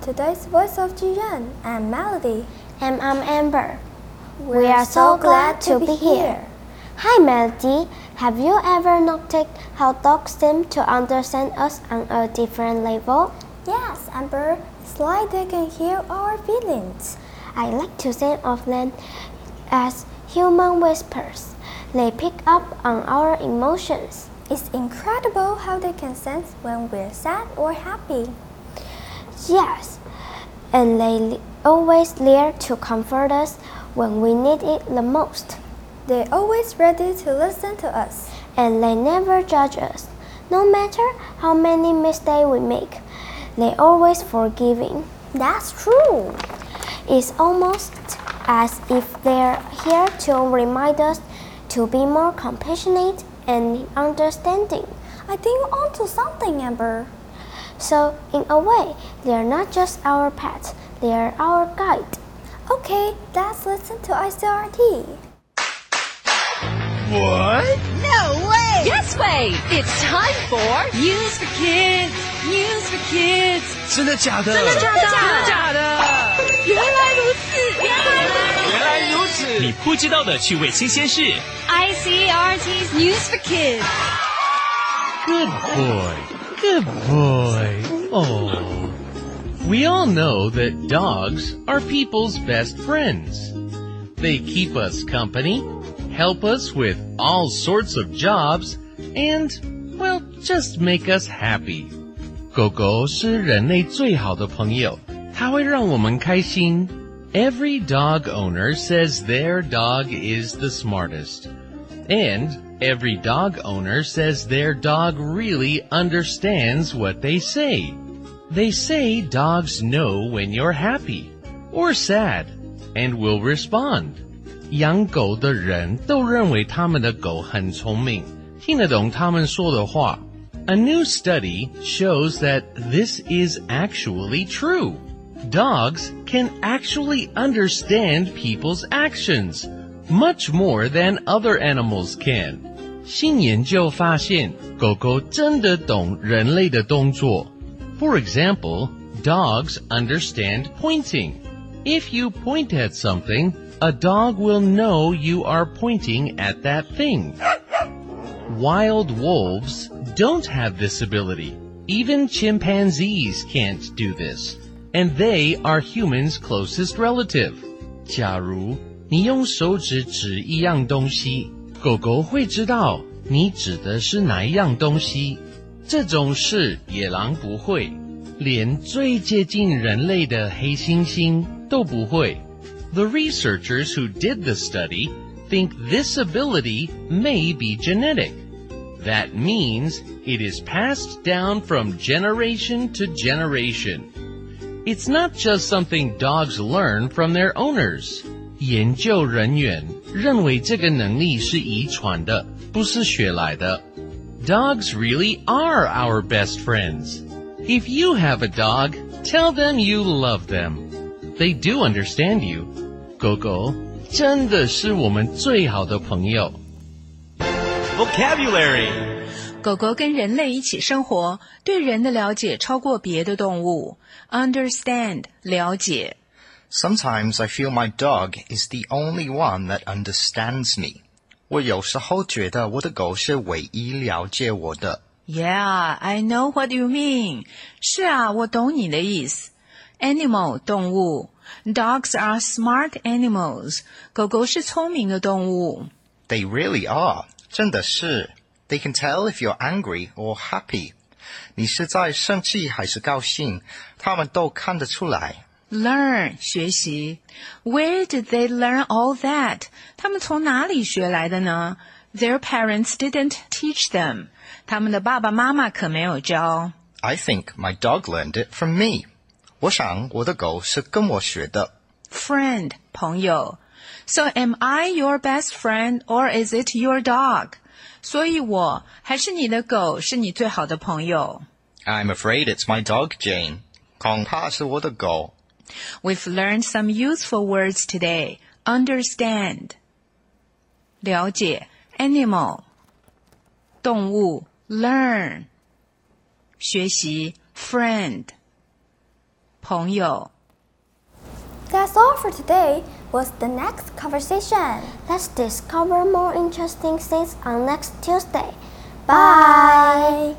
today's voice of Jiyan and Melody. And I'm Amber. We are so glad to be here. Hi, Melody. Have you ever noticed how dogs seem to understand us on a different level? Yes, Amber. It's like they can hear our feelings. I like to think of them as human whispers. They pick up on our emotions. It's incredible how they can sense when we're sad or happy. Yes, and they always there to comfort us when we need it the most. They're always ready to listen to us. And they never judge us. No matter how many mistakes we make, they're always forgiving. That's true. It's almost as if they're here to remind us to be more compassionate and understanding. I think you're onto something, Amber. So, in a way, they're not just our pets, they're our guide. Okay, let's listen to ICRT. What? No way! Yes way! It's time for News for Kids! News for Kids! 真的假的？真的假的？真的假的？原来如此！原来如此！原来如此！你不知道的趣味新鲜事。 ICRT's News for Kids! Good boy. Good boy. Oh. We all know that dogs are people's best friends. They keep us company, help us with all sorts of jobs, and, well, just make us happy. 狗狗是人类最好的朋友，它会让我们开心。Every dog owner says their dog is the smartest. And every dog owner says their dog really understands what they say. They say dogs know when you're happy or sad and will respond. 养狗的人都认为他们的狗很聪明，听得懂他们说的话。A new study shows that this is actually true. Dogs can actually understand people's actions much more than other animals can. 新研究发现，狗狗真的懂人类的动作。For example, dogs understand pointing. If you point at something, a dog will know you are pointing at that thing. Wild wolves don't have this ability. Even chimpanzees can't do this. And they are humans' closest relative. 假如你用手指指一样东西，狗狗会知道你指的是哪一样东西。这种事野狼不会，连最接近人类的黑猩猩 都不会。The researchers who did the study think this ability may be genetic. That means it is passed down from generation to generation. It's not just something dogs learn from their owners. 研究人员认为这个能力是遗传的，不是学来的。Dogs really are our best friends. If you have a dog, tell them you love them. They do understand you. 狗狗真的是我们最好的朋友。 Vocabulary 狗狗跟人类一起生活，对人的了解超过别的动物。Understand 了解。 Sometimes I feel my dog is the only one that understands me. 我有时候觉得我的狗是唯一了解我的。 Yeah, I know what you mean. 是啊，我懂你的意思。 Animal 动物，Dogs are smart animals. 狗狗是聪明的动物。 They really are. 真的是。They can tell if you're angry or happy. 你是在生气还是高兴，他们都看得出来。 Learn 学习。Where did they learn all that? 他们从哪里学来的呢？Their parents didn't teach them. 他们的爸爸妈妈可没有教。 I think my dog learned it from me. 我想我的狗是跟我学的。 Friend 朋友。So am I your best friend or is it your dog? 所以我还是你的狗，是你最好的朋友。 I'm afraid it's my dog, Jane. 恐怕是我的狗。 We've learned some useful words today. Understand 了解 animal 动物 learn 学习 friend 朋友。That's all for today. What's the next conversation? Let's discover more interesting things on next Tuesday. Bye.